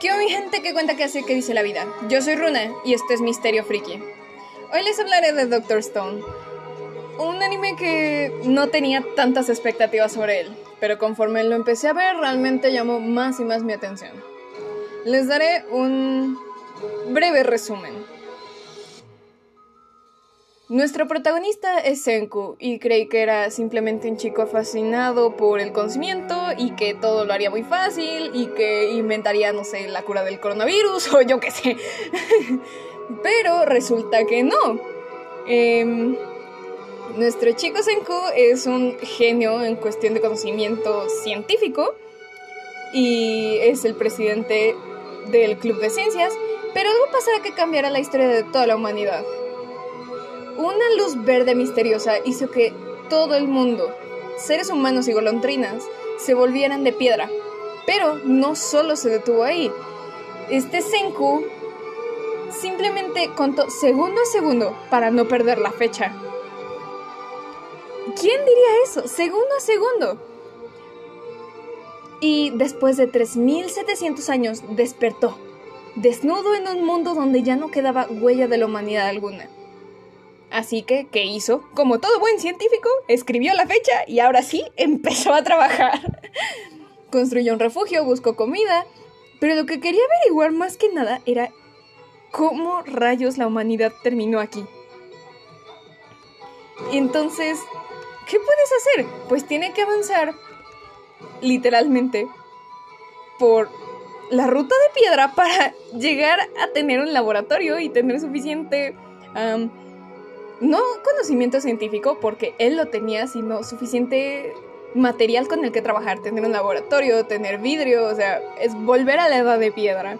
¿Qué mi gente que cuenta que hace que dice la vida? Yo soy Runa y esto es Misterio Friki. Hoy les hablaré de Doctor Stone, un anime que no tenía tantas expectativas sobre él, pero conforme lo empecé a ver realmente llamó más y más mi atención. Les daré un breve resumen. Nuestro protagonista es Senku y creí que era simplemente un chico fascinado por el conocimiento y que todo lo haría muy fácil y que inventaría, no sé, la cura del coronavirus o yo qué sé. Pero resulta que no. Em, nuestro chico Senku es un genio en cuestión de conocimiento científico y es el presidente del Club de Ciencias, pero algo pasará que cambiará la historia de toda la humanidad. Una luz verde misteriosa hizo que todo el mundo, seres humanos y golondrinas, se volvieran de piedra. Pero no solo se detuvo ahí. Este Senku simplemente contó segundo a segundo para no perder la fecha. ¿Quién diría eso? Segundo a segundo. Y después de 3.700 años despertó, desnudo en un mundo donde ya no quedaba huella de la humanidad alguna. Así que, ¿qué hizo? Como todo buen científico, escribió la fecha y ahora sí empezó a trabajar. Construyó un refugio, buscó comida, pero lo que quería averiguar más que nada era cómo rayos la humanidad terminó aquí. Entonces, ¿qué puedes hacer? Pues tiene que avanzar, literalmente, por la ruta de piedra para llegar a tener un laboratorio y tener suficiente no conocimiento científico, porque él lo tenía, sino suficiente material con el que trabajar, tener un laboratorio, tener vidrio, o sea, es volver a la edad de piedra.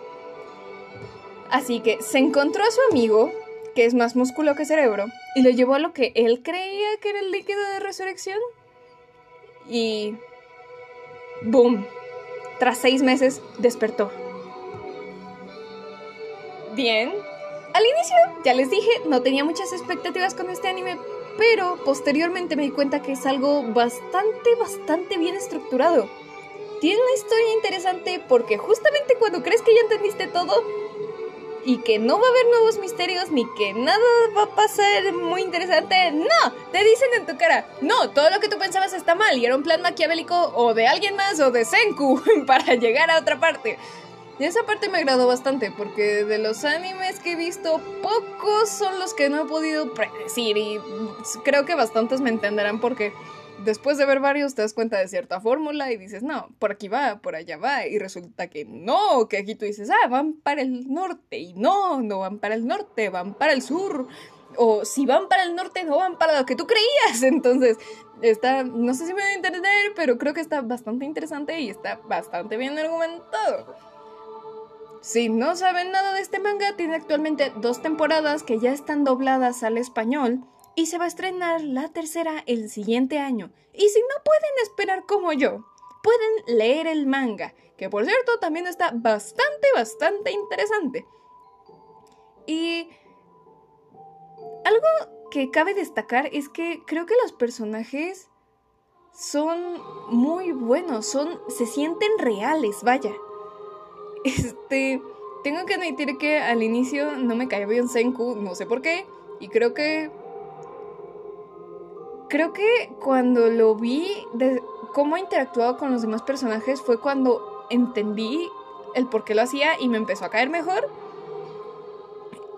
Así que se encontró a su amigo, que es más músculo que cerebro, y lo llevó a lo que él creía que era el líquido de resurrección. Y... ¡Boom! Tras seis meses despertó. Bien, al inicio, ya les dije, no tenía muchas expectativas con este anime, pero posteriormente me di cuenta que es algo bastante, bastante bien estructurado. Tiene una historia interesante porque justamente cuando crees que ya entendiste todo y que no va a haber nuevos misterios ni que nada va a pasar muy interesante, no, te dicen en tu cara, no, todo lo que tú pensabas está mal y era un plan maquiavélico o de alguien más o de Senku para llegar a otra parte. Y esa parte me agradó bastante porque de los animes que he visto, pocos son los que no he podido predecir y creo que bastantes me entenderán porque después de ver varios te das cuenta de cierta fórmula y dices, no, por aquí va, por allá va y resulta que no, que aquí tú dices, ah, van para el norte y no, no van para el norte, van para el sur. O si van para el norte, no van para lo que tú creías. Entonces, está, no sé si me voy a entender, pero creo que está bastante interesante y está bastante bien argumentado. Si no saben nada de este manga, tiene actualmente dos temporadas que ya están dobladas al español y se va a estrenar la tercera el siguiente año. Y si no pueden esperar como yo, pueden leer el manga, que por cierto también está bastante, bastante interesante. Y algo que cabe destacar es que creo que los personajes son muy buenos, son se sienten reales, vaya. Este, tengo que admitir que al inicio no me cayó bien Senku, no sé por qué, y creo que creo que cuando lo vi de cómo interactuado con los demás personajes fue cuando entendí el por qué lo hacía y me empezó a caer mejor.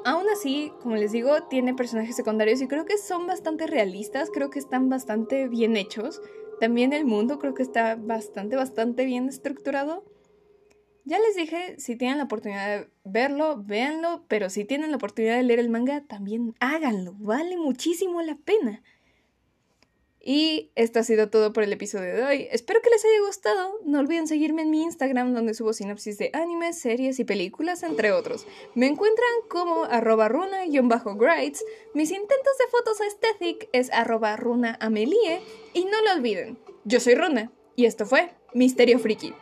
Aún así, como les digo, tiene personajes secundarios y creo que son bastante realistas, creo que están bastante bien hechos. También el mundo creo que está bastante, bastante bien estructurado. Ya les dije, si tienen la oportunidad de verlo, véanlo, pero si tienen la oportunidad de leer el manga, también háganlo, vale muchísimo la pena. Y esto ha sido todo por el episodio de hoy. Espero que les haya gustado. No olviden seguirme en mi Instagram donde subo sinopsis de animes, series y películas, entre otros. Me encuentran como arroba runa-grides. Mis intentos de fotos aesthetic es arroba runa. Y no lo olviden, yo soy Runa y esto fue Misterio Friki.